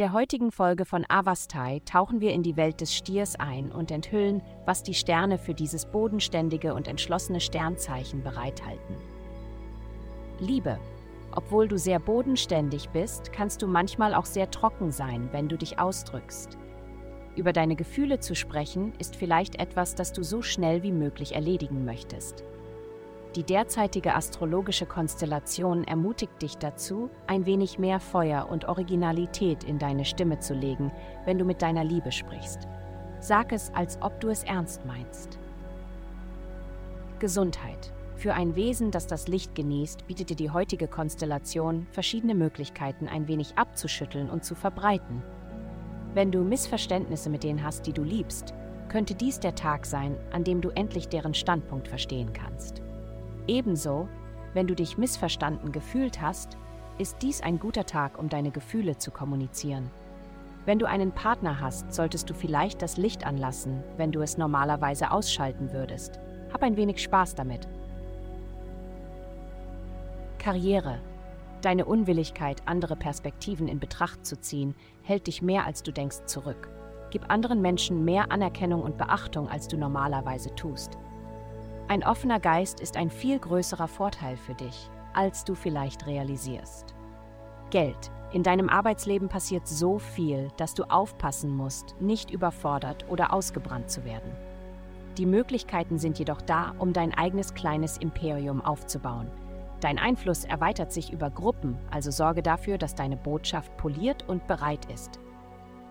der heutigen Folge von Avastai tauchen wir in die Welt des Stiers ein und enthüllen, was die Sterne für dieses bodenständige und entschlossene Sternzeichen bereithalten. Liebe. Obwohl du sehr bodenständig bist, kannst du manchmal auch sehr trocken sein, wenn du dich ausdrückst. Über deine Gefühle zu sprechen, ist vielleicht etwas, das du so schnell wie möglich erledigen möchtest. Die derzeitige astrologische Konstellation ermutigt dich dazu, ein wenig mehr Feuer und Originalität in deine Stimme zu legen, wenn du mit deiner Liebe sprichst. Sag es, als ob du es ernst meinst. Gesundheit. Für ein Wesen, das das Licht genießt, bietet dir die heutige Konstellation verschiedene Möglichkeiten, ein wenig abzuschütteln und zu verbreiten. Wenn du Missverständnisse mit denen hast, die du liebst, könnte dies der Tag sein, an dem du endlich deren Standpunkt verstehen kannst. Ebenso, wenn du dich missverstanden gefühlt hast, ist dies ein guter Tag, um deine Gefühle zu kommunizieren. Wenn du einen Partner hast, solltest du vielleicht das Licht anlassen, wenn du es normalerweise ausschalten würdest. Hab ein wenig Spaß damit. Karriere. Deine Unwilligkeit, andere Perspektiven in Betracht zu ziehen, hält dich mehr als du denkst zurück. Gib anderen Menschen mehr Anerkennung und Beachtung, als du normalerweise tust. Ein offener Geist ist ein viel größerer Vorteil für dich, als du vielleicht realisierst. Geld. In deinem Arbeitsleben passiert so viel, dass du aufpassen musst, nicht überfordert oder ausgebrannt zu werden. Die Möglichkeiten sind jedoch da, um dein eigenes kleines Imperium aufzubauen. Dein Einfluss erweitert sich über Gruppen, also sorge dafür, dass deine Botschaft poliert und bereit ist.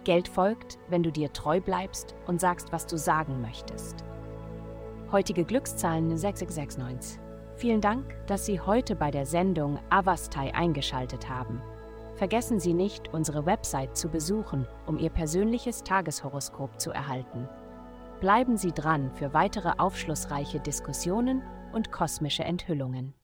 Geld folgt, wenn du dir treu bleibst und sagst, was du sagen möchtest. Heutige Glückszahlen 6669. Vielen Dank, dass Sie heute bei der Sendung Avastai eingeschaltet haben. Vergessen Sie nicht, unsere Website zu besuchen, um Ihr persönliches Tageshoroskop zu erhalten. Bleiben Sie dran für weitere aufschlussreiche Diskussionen und kosmische Enthüllungen.